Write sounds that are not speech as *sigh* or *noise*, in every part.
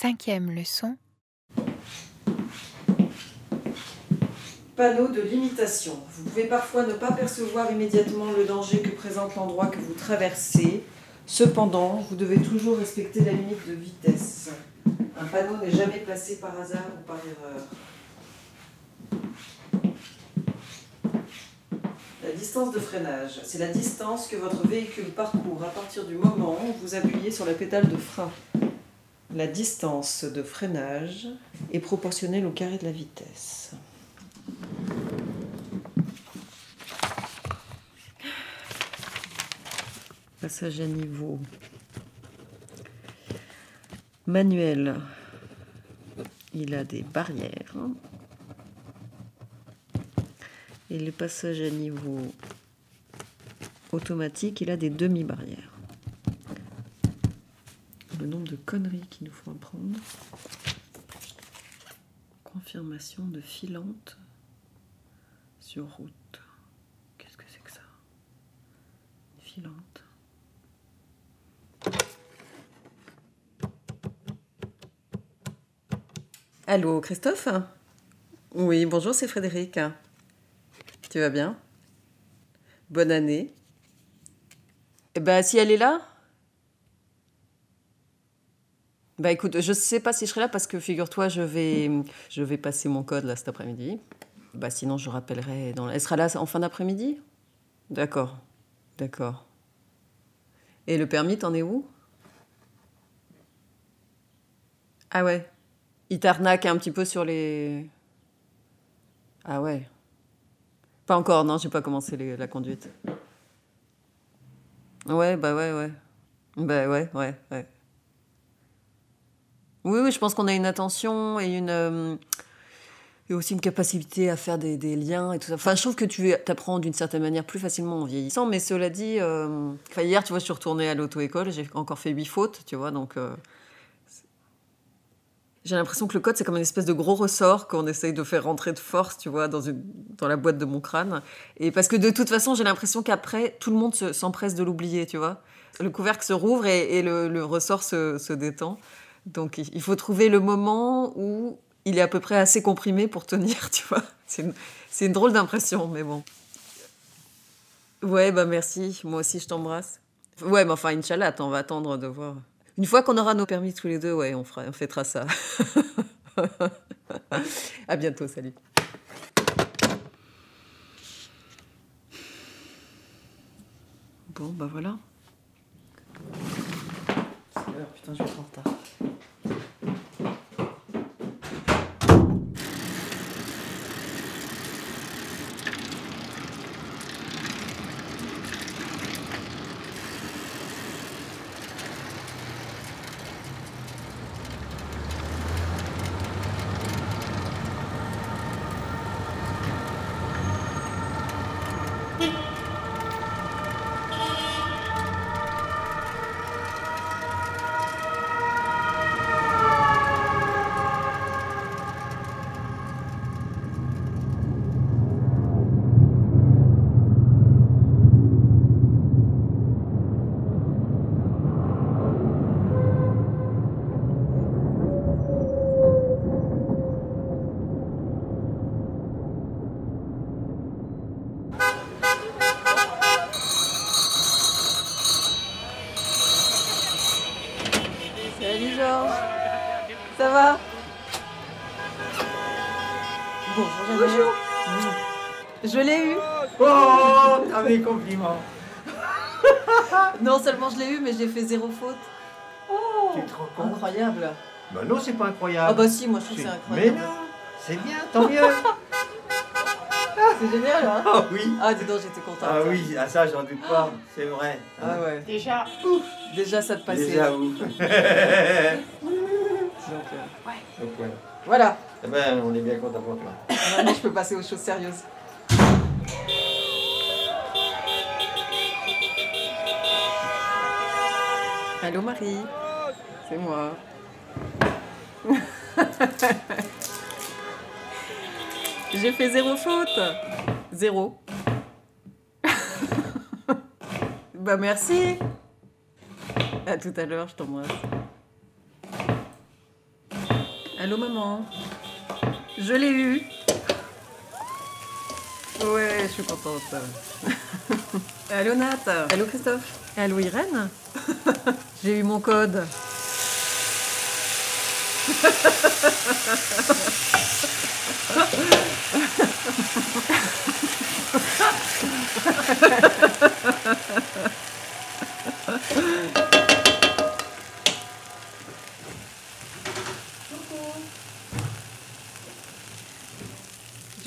Cinquième leçon. Panneau de limitation. Vous pouvez parfois ne pas percevoir immédiatement le danger que présente l'endroit que vous traversez. Cependant, vous devez toujours respecter la limite de vitesse. Un panneau n'est jamais placé par hasard ou par erreur. La distance de freinage, c'est la distance que votre véhicule parcourt à partir du moment où vous appuyez sur la pédale de frein. La distance de freinage est proportionnelle au carré de la vitesse. Passage à niveau. Manuel. Il a des barrières. Et le passage à niveau automatique, il a des demi-barrières. Le nombre de conneries qu'il nous faut apprendre. Confirmation de filante sur route. Qu'est-ce que c'est que ça? Filante. Allô, Christophe? Oui, bonjour, c'est Frédéric. Tu vas bien? Bonne année. Eh ben, si elle est là Bah écoute, je sais pas si je serai là parce que figure-toi, je vais, je vais passer mon code là cet après-midi. Bah sinon, je rappellerai. Elle sera là en fin d'après-midi? D'accord, d'accord. Et le permis, t'en es où? Ah ouais. Il t'arnaque un petit peu sur les. Ah ouais. Pas encore, non, j'ai pas commencé la conduite. Ouais, bah ouais, ouais. Bah ouais, ouais, ouais. Oui, je pense qu'on a une attention et une. euh, et aussi une capacité à faire des, liens et tout. Enfin, je trouve que tu apprends d'une certaine manière plus facilement en vieillissant, mais cela dit, euh, hier, tu vois, je suis retournée à l'auto-école, j'ai encore fait huit fautes, tu vois, donc. euh, j'ai l'impression que le code, c'est comme une espèce de gros ressort qu'on essaye de faire rentrer de force, tu vois, dans, la boîte de mon crâne. Et parce que de toute façon, j'ai l'impression qu'après, tout le monde se- s'empresse de l'oublier, tu vois. Le couvercle se rouvre et, le, ressort se détend. Donc, il faut trouver le moment où il est à peu près assez comprimé pour tenir, *laughs* tu vois. C'est une, drôle d'impression, mais bon. Ouais, bah merci. Moi aussi, je t'embrasse. Ouais, mais enfin, Inch'Allah, on va attendre de voir. Une fois qu'on aura nos permis tous les deux, ouais, on, fera, on fêtera ça. *laughs* à bientôt, salut. Bon, bah voilà. Putain, je vais être en retard. Salut Georges. Ça va Bonjour Bonjour. Je l'ai eu. Oh, ah mes compliments. *laughs* Non seulement je l'ai eu, mais j'ai fait zéro faute. Te rends compte Incroyable. Bah non, c'est pas Ah incroyable. bah si, moi je trouve que c'est Mais incroyable. non, c'est bien, tant mieux. *laughs* C'est génial, hein Ah oui. Ah dis donc, j'étais contente. Ah oui, ah ça j'en doute pas, c'est vrai. Ah ouais. Déjà, Déjà ça te passait. Déjà où *laughs* Donc, euh, Donc voilà. voilà. Eh ben, on est bien content pour toi. Maintenant je peux passer aux choses sérieuses. Allô Marie. C'est moi. *laughs* J'ai fait zéro faute. Zéro. *laughs* bah merci. À tout à l'heure, je t'embrasse. Allô maman. Je l'ai eu. Ouais, je suis contente. *laughs* Allô Nat. Allô Christophe. Allô Irène. *laughs* J'ai eu mon code. *laughs*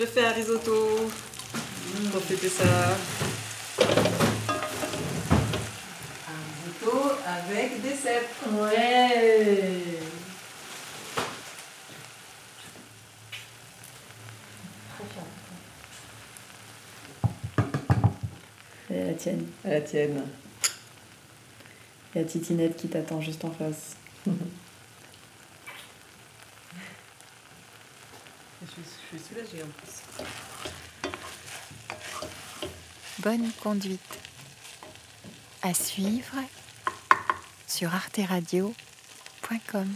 Je fais un risotto fêter ça. Un risotto avec des cèpes. Ouais. Et la tienne. À la tienne. Il y a Titinette qui t'attend juste en face. Je suis, je suis soulagée en plus. Bonne conduite. À suivre sur arteradio.com.